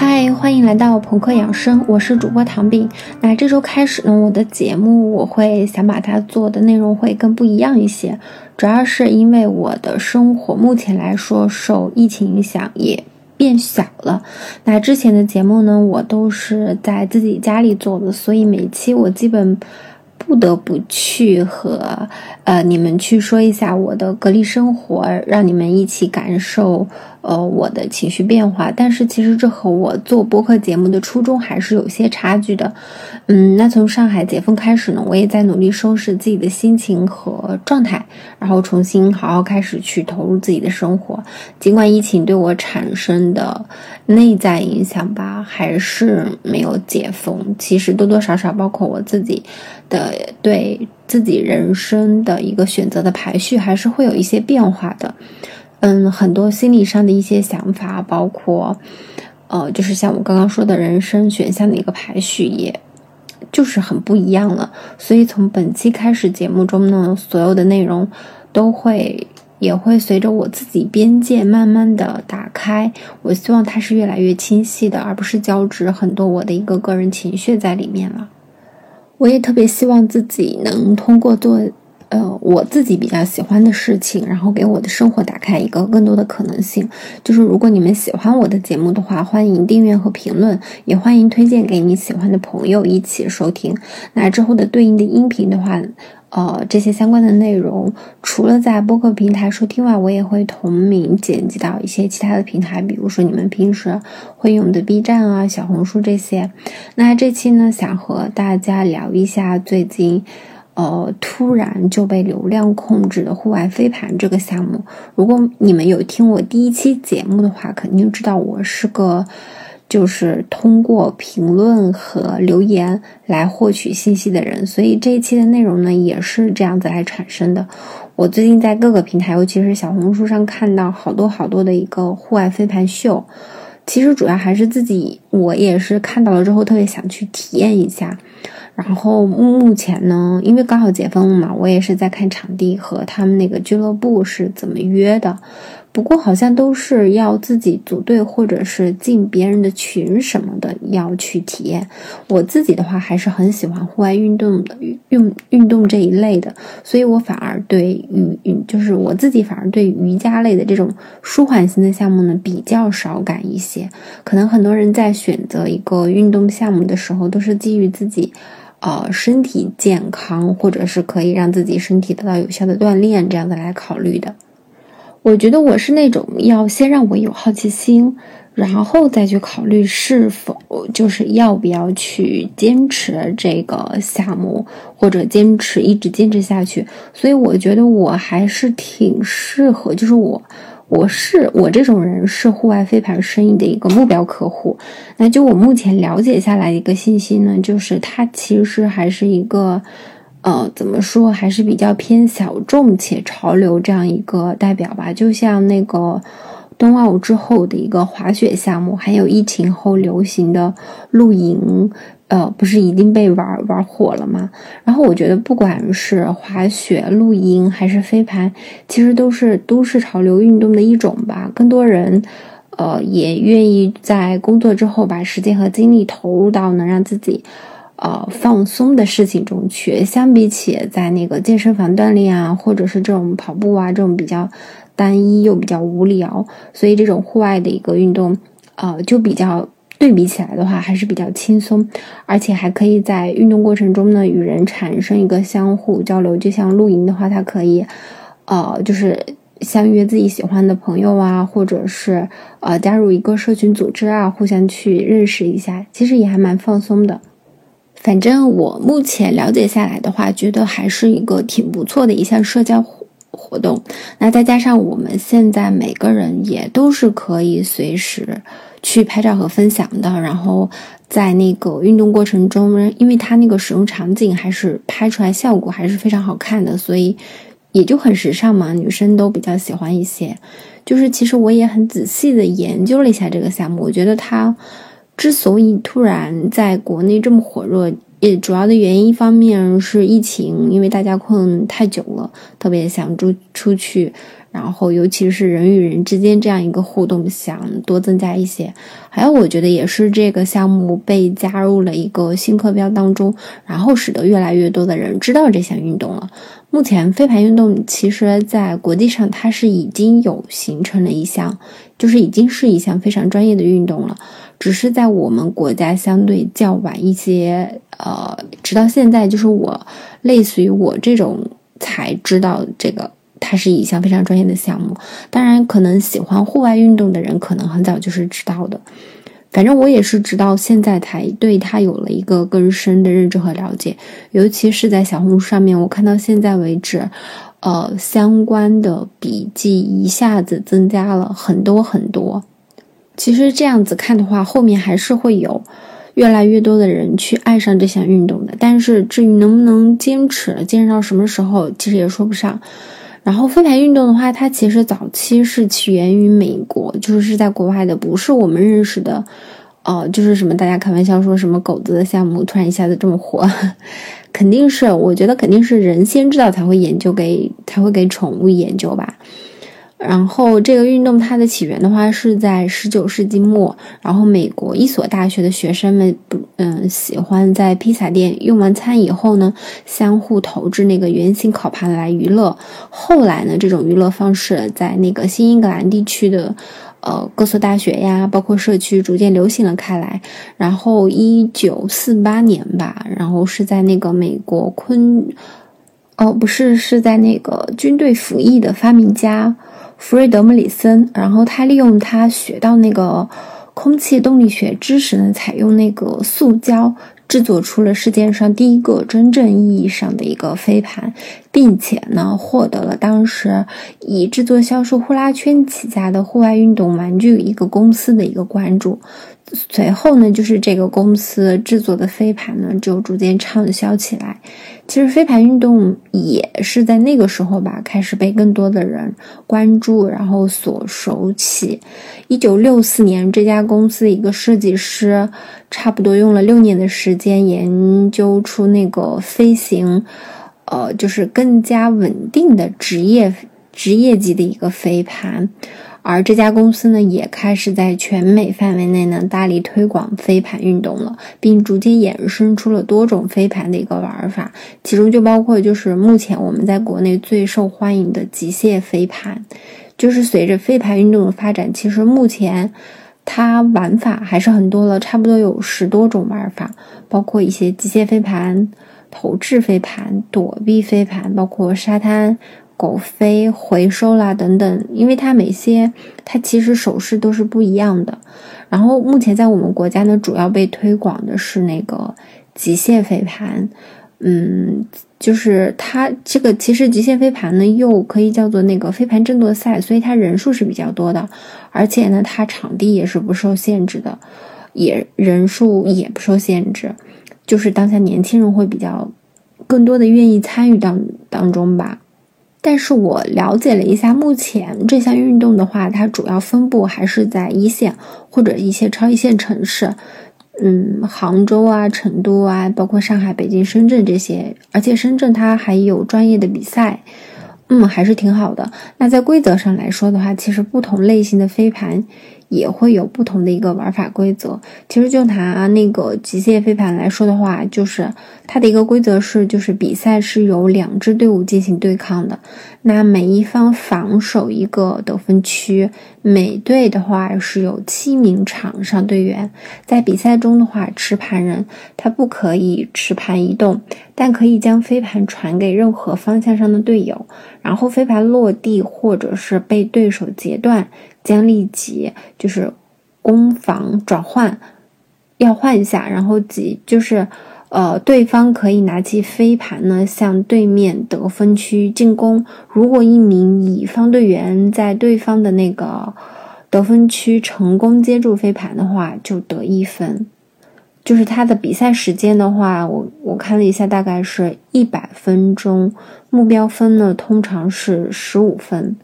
嗨欢迎来到朋克养生，我是主播糖饼。那这周开始呢，我的节目我会想把它做的内容会更不一样一些，主要是因为我的生活目前来说受疫情影响也变小了。那之前的节目呢，我都是在自己家里做的，所以每期我基本。不得不去和呃你们去说一下我的隔离生活，让你们一起感受呃我的情绪变化。但是其实这和我做播客节目的初衷还是有些差距的。嗯，那从上海解封开始呢，我也在努力收拾自己的心情和状态，然后重新好好开始去投入自己的生活。尽管疫情对我产生的内在影响吧，还是没有解封。其实多多少少，包括我自己。的对自己人生的一个选择的排序，还是会有一些变化的。嗯，很多心理上的一些想法，包括呃，就是像我刚刚说的人生选项的一个排序，也就是很不一样了。所以从本期开始，节目中呢，所有的内容都会也会随着我自己边界慢慢的打开。我希望它是越来越清晰的，而不是交织很多我的一个个人情绪在里面了。我也特别希望自己能通过做，呃，我自己比较喜欢的事情，然后给我的生活打开一个更多的可能性。就是如果你们喜欢我的节目的话，欢迎订阅和评论，也欢迎推荐给你喜欢的朋友一起收听。那之后的对应的音频的话。呃，这些相关的内容，除了在播客平台收听外，我也会同名剪辑到一些其他的平台，比如说你们平时会用的 B 站啊、小红书这些。那这期呢，想和大家聊一下最近，呃，突然就被流量控制的户外飞盘这个项目。如果你们有听我第一期节目的话，肯定知道我是个。就是通过评论和留言来获取信息的人，所以这一期的内容呢也是这样子来产生的。我最近在各个平台，尤其是小红书上看到好多好多的一个户外飞盘秀，其实主要还是自己，我也是看到了之后特别想去体验一下。然后目前呢，因为刚好解封了嘛，我也是在看场地和他们那个俱乐部是怎么约的。不过好像都是要自己组队，或者是进别人的群什么的，要去体验。我自己的话还是很喜欢户外运动的运运动这一类的，所以我反而对瑜瑜就是我自己反而对瑜伽类的这种舒缓型的项目呢比较少感一些。可能很多人在选择一个运动项目的时候，都是基于自己。呃，身体健康，或者是可以让自己身体得到有效的锻炼，这样的来考虑的。我觉得我是那种要先让我有好奇心，然后再去考虑是否就是要不要去坚持这个项目，或者坚持一直坚持下去。所以我觉得我还是挺适合，就是我。我是我这种人是户外飞盘生意的一个目标客户，那就我目前了解下来的一个信息呢，就是它其实还是一个，呃，怎么说，还是比较偏小众且潮流这样一个代表吧，就像那个。冬奥之后的一个滑雪项目，还有疫情后流行的露营，呃，不是已经被玩玩火了吗？然后我觉得，不管是滑雪、露营还是飞盘，其实都是都市潮流运动的一种吧。更多人，呃，也愿意在工作之后把时间和精力投入到能让自己，呃，放松的事情中去。相比起在那个健身房锻炼啊，或者是这种跑步啊，这种比较。单一又比较无聊，所以这种户外的一个运动，呃，就比较对比起来的话，还是比较轻松，而且还可以在运动过程中呢，与人产生一个相互交流。就像露营的话，它可以，呃，就是相约自己喜欢的朋友啊，或者是呃加入一个社群组织啊，互相去认识一下，其实也还蛮放松的。反正我目前了解下来的话，觉得还是一个挺不错的一项社交。活活动，那再加上我们现在每个人也都是可以随时去拍照和分享的，然后在那个运动过程中，因为它那个使用场景还是拍出来效果还是非常好看的，所以也就很时尚嘛，女生都比较喜欢一些。就是其实我也很仔细的研究了一下这个项目，我觉得它之所以突然在国内这么火热。也主要的原因一方面是疫情，因为大家困太久了，特别想出出去。然后，尤其是人与人之间这样一个互动，想多增加一些。还有，我觉得也是这个项目被加入了一个新课标当中，然后使得越来越多的人知道这项运动了。目前，飞盘运动其实在国际上它是已经有形成了一项，就是已经是一项非常专业的运动了。只是在我们国家相对较晚一些，呃，直到现在，就是我类似于我这种才知道这个。它是一项非常专业的项目，当然，可能喜欢户外运动的人可能很早就是知道的。反正我也是直到现在才对它有了一个更深的认知和了解，尤其是在小红书上面，我看到现在为止，呃，相关的笔记一下子增加了很多很多。其实这样子看的话，后面还是会有越来越多的人去爱上这项运动的。但是至于能不能坚持，坚持到什么时候，其实也说不上。然后飞盘运动的话，它其实早期是起源于美国，就是是在国外的，不是我们认识的，呃，就是什么大家开玩笑说什么狗子的项目突然一下子这么火，肯定是，我觉得肯定是人先知道才会研究给才会给宠物研究吧。然后这个运动它的起源的话是在十九世纪末，然后美国一所大学的学生们不嗯喜欢在披萨店用完餐以后呢，相互投掷那个圆形烤盘来娱乐。后来呢，这种娱乐方式在那个新英格兰地区的呃各所大学呀，包括社区逐渐流行了开来。然后一九四八年吧，然后是在那个美国昆哦不是是在那个军队服役的发明家。弗瑞德·莫里森，然后他利用他学到那个空气动力学知识呢，采用那个塑胶制作出了世界上第一个真正意义上的一个飞盘，并且呢，获得了当时以制作销售呼啦圈起家的户外运动玩具一个公司的一个关注。随后呢，就是这个公司制作的飞盘呢，就逐渐畅销起来。其实飞盘运动也是在那个时候吧，开始被更多的人关注，然后所熟起。一九六四年，这家公司一个设计师，差不多用了六年的时间研究出那个飞行，呃，就是更加稳定的职业职业级的一个飞盘。而这家公司呢，也开始在全美范围内呢大力推广飞盘运动了，并逐渐衍生出了多种飞盘的一个玩法，其中就包括就是目前我们在国内最受欢迎的机械飞盘。就是随着飞盘运动的发展，其实目前它玩法还是很多了，差不多有十多种玩法，包括一些机械飞盘、投掷飞盘、躲避飞盘，包括沙滩。狗飞、回收啦等等，因为它每些它其实手势都是不一样的。然后目前在我们国家呢，主要被推广的是那个机械飞盘，嗯，就是它这个其实极限飞盘呢又可以叫做那个飞盘争夺赛，所以它人数是比较多的，而且呢它场地也是不受限制的，也人数也不受限制，就是当下年轻人会比较更多的愿意参与当当中吧。但是我了解了一下，目前这项运动的话，它主要分布还是在一线或者一些超一线城市，嗯，杭州啊、成都啊，包括上海、北京、深圳这些，而且深圳它还有专业的比赛，嗯，还是挺好的。那在规则上来说的话，其实不同类型的飞盘。也会有不同的一个玩法规则。其实就拿那个极限飞盘来说的话，就是它的一个规则是，就是比赛是由两支队伍进行对抗的。那每一方防守一个得分区，每队的话是有七名场上队员。在比赛中的话，持盘人他不可以持盘移动，但可以将飞盘传给任何方向上的队友。然后飞盘落地或者是被对手截断。将立即就是攻防转换，要换一下，然后即就是呃，对方可以拿起飞盘呢，向对面得分区进攻。如果一名乙方队员在对方的那个得分区成功接住飞盘的话，就得一分。就是他的比赛时间的话，我我看了一下，大概是一百分钟，目标分呢通常是十五分。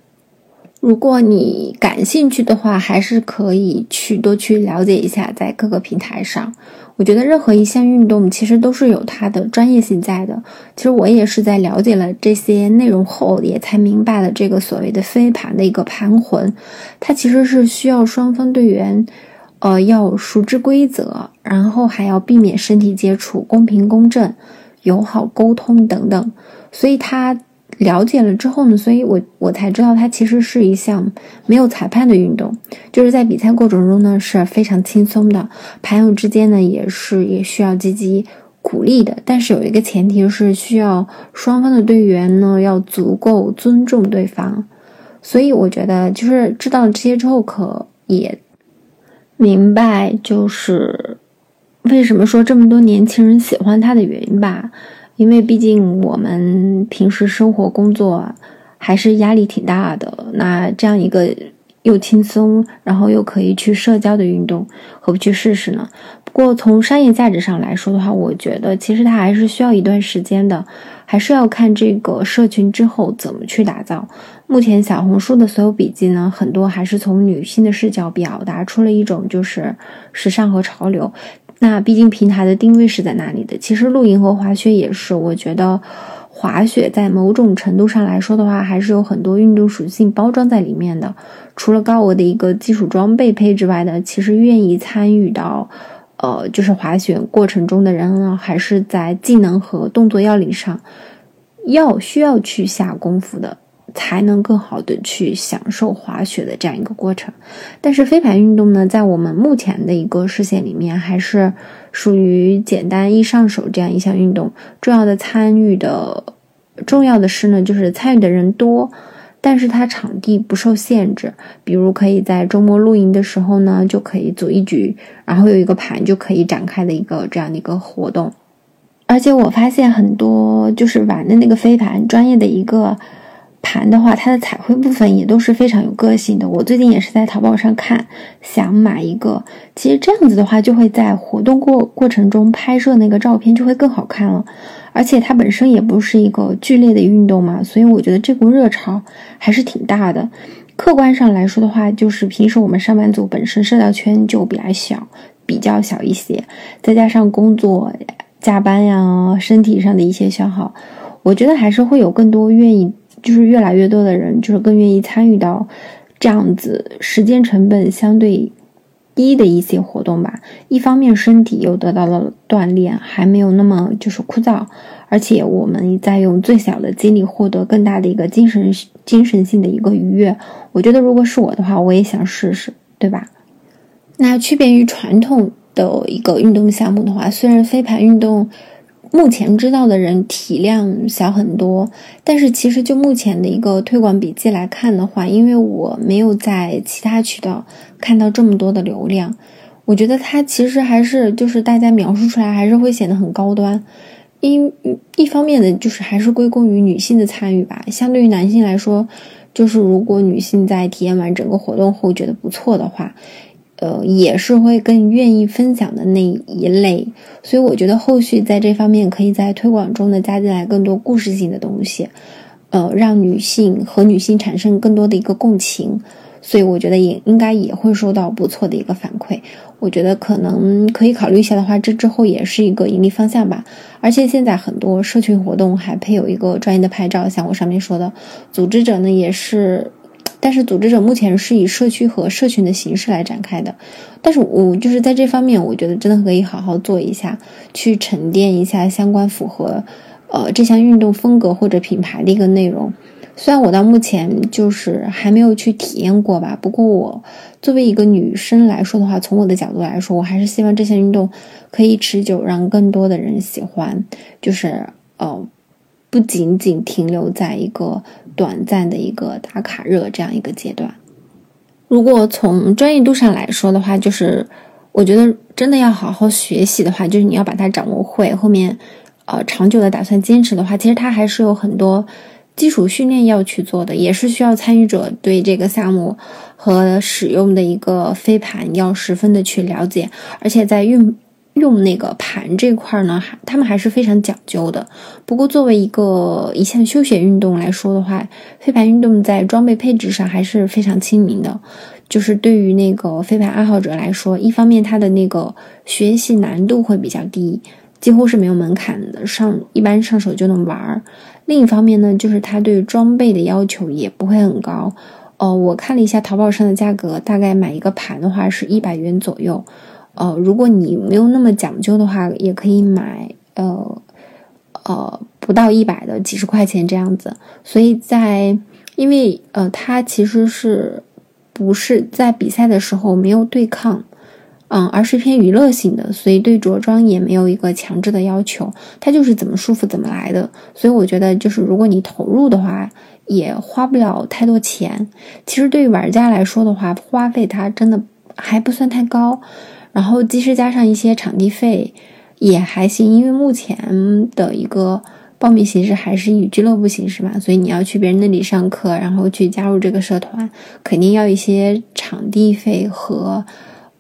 如果你感兴趣的话，还是可以去多去了解一下，在各个平台上。我觉得任何一项运动其实都是有它的专业性在的。其实我也是在了解了这些内容后，也才明白了这个所谓的飞盘的一个盘魂，它其实是需要双方队员，呃，要熟知规则，然后还要避免身体接触，公平公正、友好沟通等等，所以它。了解了之后呢，所以我我才知道它其实是一项没有裁判的运动，就是在比赛过程中呢是非常轻松的，朋友之间呢也是也需要积极鼓励的，但是有一个前提是需要双方的队员呢要足够尊重对方，所以我觉得就是知道了这些之后，可也明白就是为什么说这么多年轻人喜欢他的原因吧。因为毕竟我们平时生活工作还是压力挺大的，那这样一个又轻松，然后又可以去社交的运动，何不去试试呢？不过从商业价值上来说的话，我觉得其实它还是需要一段时间的，还是要看这个社群之后怎么去打造。目前小红书的所有笔记呢，很多还是从女性的视角表达出了一种就是时尚和潮流。那毕竟平台的定位是在那里的。其实露营和滑雪也是，我觉得滑雪在某种程度上来说的话，还是有很多运动属性包装在里面的。除了高额的一个基础装备配置外的，其实愿意参与到，呃，就是滑雪过程中的人呢，还是在技能和动作要领上要需要去下功夫的。才能更好的去享受滑雪的这样一个过程，但是飞盘运动呢，在我们目前的一个视线里面，还是属于简单易上手这样一项运动。重要的参与的，重要的是呢，就是参与的人多，但是它场地不受限制，比如可以在周末露营的时候呢，就可以组一局，然后有一个盘就可以展开的一个这样的一个活动。而且我发现很多就是玩的那个飞盘专业的一个。盘的话，它的彩绘部分也都是非常有个性的。我最近也是在淘宝上看，想买一个。其实这样子的话，就会在活动过过程中拍摄那个照片就会更好看了。而且它本身也不是一个剧烈的运动嘛，所以我觉得这股热潮还是挺大的。客观上来说的话，就是平时我们上班族本身社交圈就比较小，比较小一些，再加上工作加班呀，身体上的一些消耗，我觉得还是会有更多愿意。就是越来越多的人，就是更愿意参与到这样子时间成本相对低的一些活动吧。一方面身体又得到了锻炼，还没有那么就是枯燥，而且我们在用最小的精力获得更大的一个精神精神性的一个愉悦。我觉得如果是我的话，我也想试试，对吧？那区别于传统的一个运动项目的话，虽然飞盘运动。目前知道的人体量小很多，但是其实就目前的一个推广笔记来看的话，因为我没有在其他渠道看到这么多的流量，我觉得它其实还是就是大家描述出来还是会显得很高端。一一方面的就是还是归功于女性的参与吧，相对于男性来说，就是如果女性在体验完整个活动后觉得不错的话。呃，也是会更愿意分享的那一类，所以我觉得后续在这方面可以在推广中呢加进来更多故事性的东西，呃，让女性和女性产生更多的一个共情，所以我觉得也应该也会收到不错的一个反馈。我觉得可能可以考虑一下的话，这之后也是一个盈利方向吧。而且现在很多社群活动还配有一个专业的拍照，像我上面说的，组织者呢也是。但是组织者目前是以社区和社群的形式来展开的，但是我就是在这方面，我觉得真的可以好好做一下，去沉淀一下相关符合，呃这项运动风格或者品牌的一个内容。虽然我到目前就是还没有去体验过吧，不过我作为一个女生来说的话，从我的角度来说，我还是希望这项运动可以持久，让更多的人喜欢，就是呃。不仅仅停留在一个短暂的一个打卡热这样一个阶段。如果从专业度上来说的话，就是我觉得真的要好好学习的话，就是你要把它掌握会。后面呃长久的打算坚持的话，其实它还是有很多基础训练要去做的，也是需要参与者对这个项目和使用的一个飞盘要十分的去了解，而且在运。用那个盘这块呢，还他们还是非常讲究的。不过，作为一个一项休闲运动来说的话，飞盘运动在装备配置上还是非常亲民的。就是对于那个飞盘爱好者来说，一方面它的那个学习难度会比较低，几乎是没有门槛的，上一般上手就能玩儿。另一方面呢，就是它对装备的要求也不会很高。哦，我看了一下淘宝上的价格，大概买一个盘的话是一百元左右。呃，如果你没有那么讲究的话，也可以买呃呃不到一百的几十块钱这样子。所以在因为呃它其实是不是在比赛的时候没有对抗，嗯，而是偏娱乐性的，所以对着装也没有一个强制的要求，它就是怎么舒服怎么来的。所以我觉得就是如果你投入的话，也花不了太多钱。其实对于玩家来说的话，花费它真的还不算太高。然后，即使加上一些场地费，也还行。因为目前的一个报名形式还是以俱乐部形式嘛，所以你要去别人那里上课，然后去加入这个社团，肯定要一些场地费和，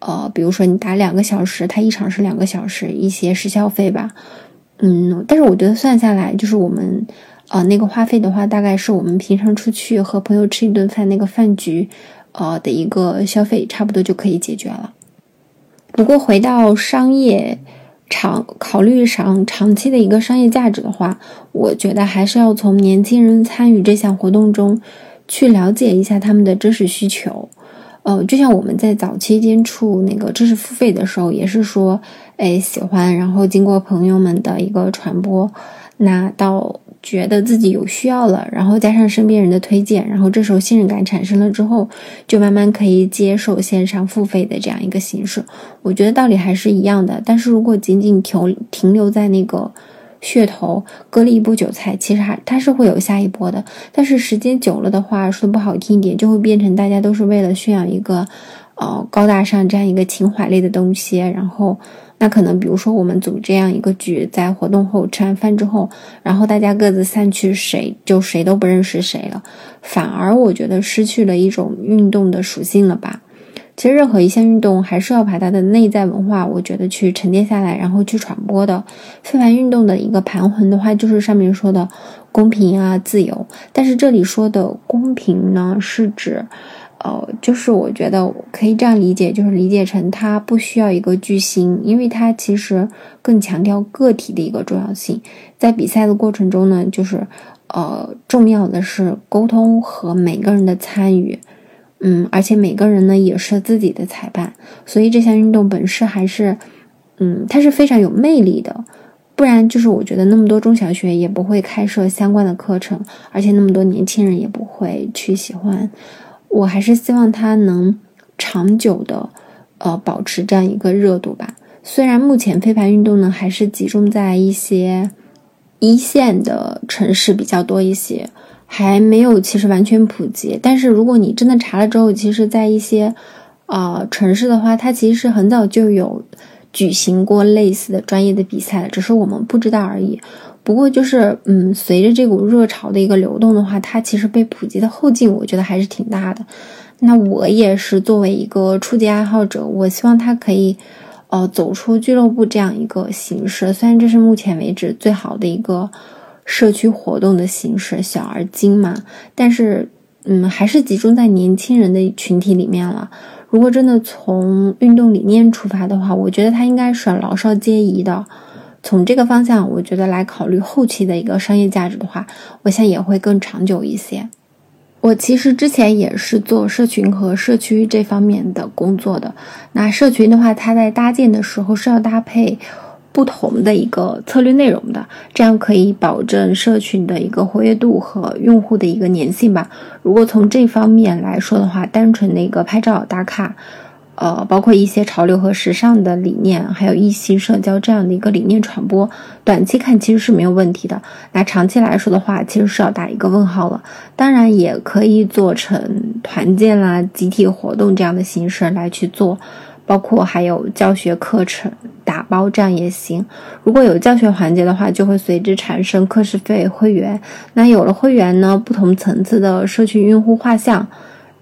呃，比如说你打两个小时，它一场是两个小时，一些时效费吧。嗯，但是我觉得算下来，就是我们，呃，那个花费的话，大概是我们平常出去和朋友吃一顿饭那个饭局，呃的一个消费，差不多就可以解决了。不过回到商业长考虑上长期的一个商业价值的话，我觉得还是要从年轻人参与这项活动中去了解一下他们的知识需求。呃，就像我们在早期接触那个知识付费的时候，也是说，哎，喜欢，然后经过朋友们的一个传播，那到。觉得自己有需要了，然后加上身边人的推荐，然后这时候信任感产生了之后，就慢慢可以接受线上付费的这样一个形式。我觉得道理还是一样的，但是如果仅仅停停留在那个噱头，割了一波韭菜，其实还它是会有下一波的。但是时间久了的话，说不好听一点，就会变成大家都是为了炫耀一个，呃，高大上这样一个情怀类的东西，然后。那可能，比如说我们组这样一个局，在活动后吃完饭之后，然后大家各自散去，谁就谁都不认识谁了，反而我觉得失去了一种运动的属性了吧。其实任何一项运动还是要把它的内在文化，我觉得去沉淀下来，然后去传播的。飞盘运动的一个盘魂的话，就是上面说的公平啊、自由。但是这里说的公平呢，是指。呃，就是我觉得可以这样理解，就是理解成它不需要一个巨星，因为它其实更强调个体的一个重要性。在比赛的过程中呢，就是呃，重要的是沟通和每个人的参与，嗯，而且每个人呢也是自己的裁判，所以这项运动本身还是，嗯，它是非常有魅力的。不然就是我觉得那么多中小学也不会开设相关的课程，而且那么多年轻人也不会去喜欢。我还是希望它能长久的，呃，保持这样一个热度吧。虽然目前飞盘运动呢，还是集中在一些一线的城市比较多一些，还没有其实完全普及。但是如果你真的查了之后，其实，在一些呃城市的话，它其实是很早就有举行过类似的专业的比赛，只是我们不知道而已。不过就是，嗯，随着这股热潮的一个流动的话，它其实被普及的后劲，我觉得还是挺大的。那我也是作为一个初级爱好者，我希望它可以，呃，走出俱乐部这样一个形式。虽然这是目前为止最好的一个社区活动的形式，小而精嘛，但是，嗯，还是集中在年轻人的群体里面了。如果真的从运动理念出发的话，我觉得它应该是老少皆宜的。从这个方向，我觉得来考虑后期的一个商业价值的话，我想也会更长久一些。我其实之前也是做社群和社区这方面的工作的。那社群的话，它在搭建的时候是要搭配不同的一个策略内容的，这样可以保证社群的一个活跃度和用户的一个粘性吧。如果从这方面来说的话，单纯的一个拍照打卡。呃，包括一些潮流和时尚的理念，还有异性社交这样的一个理念传播，短期看其实是没有问题的。那长期来说的话，其实是要打一个问号了。当然，也可以做成团建啦、集体活动这样的形式来去做，包括还有教学课程包这样也行。如果有教学环节的话，就会随之产生课时费、会员。那有了会员呢，不同层次的社区用户画像。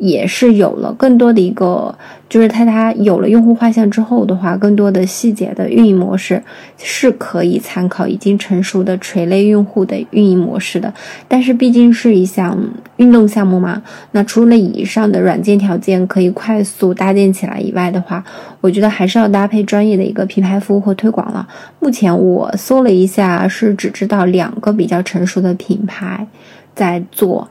也是有了更多的一个，就是它它有了用户画像之后的话，更多的细节的运营模式是可以参考已经成熟的垂类用户的运营模式的。但是毕竟是一项运动项目嘛，那除了以上的软件条件可以快速搭建起来以外的话，我觉得还是要搭配专业的一个品牌服务和推广了。目前我搜了一下，是只知道两个比较成熟的品牌在做。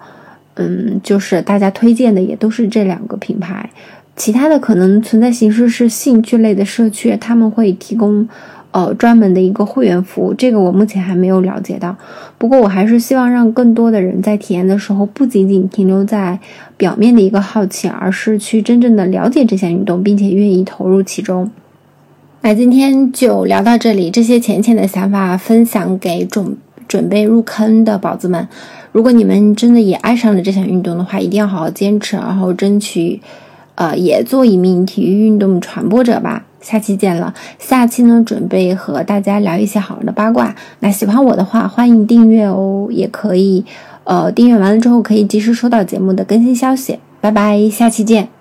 嗯，就是大家推荐的也都是这两个品牌，其他的可能存在形式是兴趣类的社区，他们会提供呃专门的一个会员服务，这个我目前还没有了解到。不过我还是希望让更多的人在体验的时候，不仅仅停留在表面的一个好奇，而是去真正的了解这项运动，并且愿意投入其中。那今天就聊到这里，这些浅浅的想法分享给准准备入坑的宝子们。如果你们真的也爱上了这项运动的话，一定要好好坚持，然后争取，呃，也做一名体育运动传播者吧。下期见了，下期呢，准备和大家聊一些好玩的八卦。那喜欢我的话，欢迎订阅哦，也可以，呃，订阅完了之后可以及时收到节目的更新消息。拜拜，下期见。